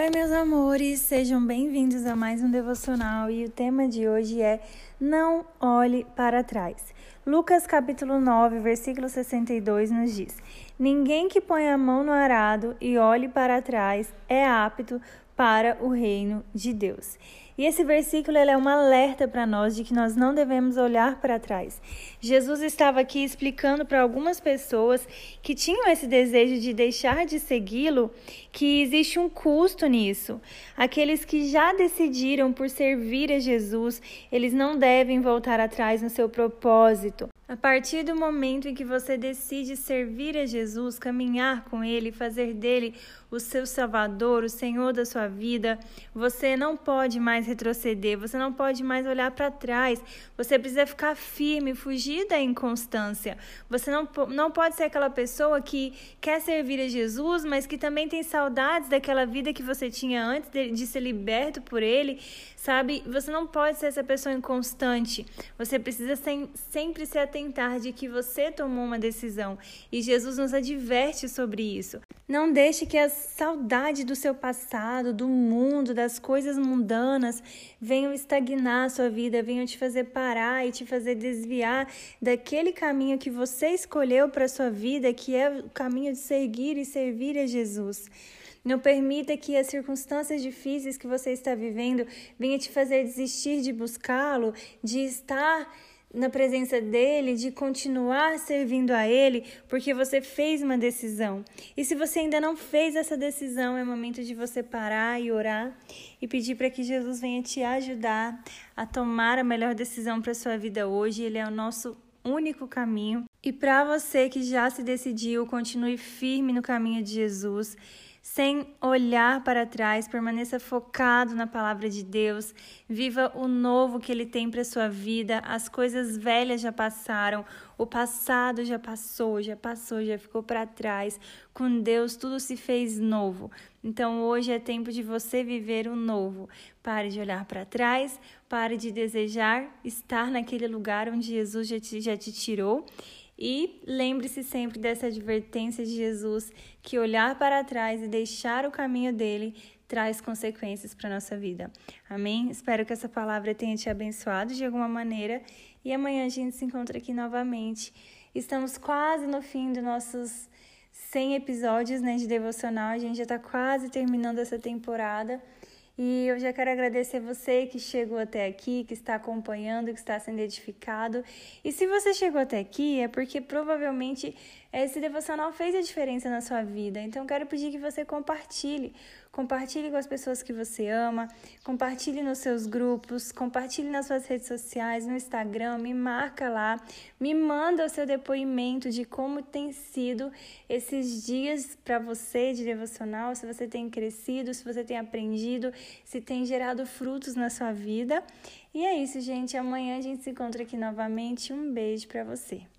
Oi, meus amores, sejam bem-vindos a mais um devocional e o tema de hoje é Não olhe para trás. Lucas capítulo 9, versículo 62 nos diz: Ninguém que põe a mão no arado e olhe para trás é apto para o reino de Deus. E esse versículo é um alerta para nós de que nós não devemos olhar para trás. Jesus estava aqui explicando para algumas pessoas que tinham esse desejo de deixar de segui-lo que existe um custo nisso. Aqueles que já decidiram por servir a Jesus, eles não devem voltar atrás no seu propósito. A partir do momento em que você decide servir a Jesus, caminhar com Ele, fazer dele o seu Salvador, o Senhor da sua vida, você não pode mais retroceder, você não pode mais olhar para trás, você precisa ficar firme, fugir da inconstância. Você não, não pode ser aquela pessoa que quer servir a Jesus, mas que também tem saudades daquela vida que você tinha antes de, de ser liberto por Ele, sabe? Você não pode ser essa pessoa inconstante, você precisa sem, sempre se atentar de que você tomou uma decisão e Jesus nos adverte sobre isso. Não deixe que a saudade do seu passado, do mundo, das coisas mundanas venham estagnar a sua vida, venham te fazer parar e te fazer desviar daquele caminho que você escolheu para a sua vida, que é o caminho de seguir e servir a Jesus. Não permita que as circunstâncias difíceis que você está vivendo venham te fazer desistir de buscá-lo, de estar na presença dele, de continuar servindo a ele, porque você fez uma decisão. E se você ainda não fez essa decisão, é momento de você parar e orar e pedir para que Jesus venha te ajudar a tomar a melhor decisão para sua vida hoje. Ele é o nosso único caminho. E para você que já se decidiu, continue firme no caminho de Jesus sem olhar para trás, permaneça focado na palavra de Deus, viva o novo que Ele tem para sua vida. As coisas velhas já passaram, o passado já passou, já passou, já ficou para trás. Com Deus tudo se fez novo. Então hoje é tempo de você viver o novo. Pare de olhar para trás, pare de desejar estar naquele lugar onde Jesus já te, já te tirou e lembre-se sempre dessa advertência de Jesus que olhar para trás e deixar o caminho dele traz consequências para a nossa vida. Amém? Espero que essa palavra tenha te abençoado de alguma maneira e amanhã a gente se encontra aqui novamente. Estamos quase no fim dos nossos 100 episódios né, de devocional, a gente já está quase terminando essa temporada. E eu já quero agradecer você que chegou até aqui, que está acompanhando, que está sendo edificado. E se você chegou até aqui, é porque provavelmente esse devocional fez a diferença na sua vida. Então, quero pedir que você compartilhe. Compartilhe com as pessoas que você ama, compartilhe nos seus grupos, compartilhe nas suas redes sociais, no Instagram, me marca lá, me manda o seu depoimento de como tem sido esses dias para você de devocional, se você tem crescido, se você tem aprendido, se tem gerado frutos na sua vida. E é isso, gente. Amanhã a gente se encontra aqui novamente. Um beijo para você.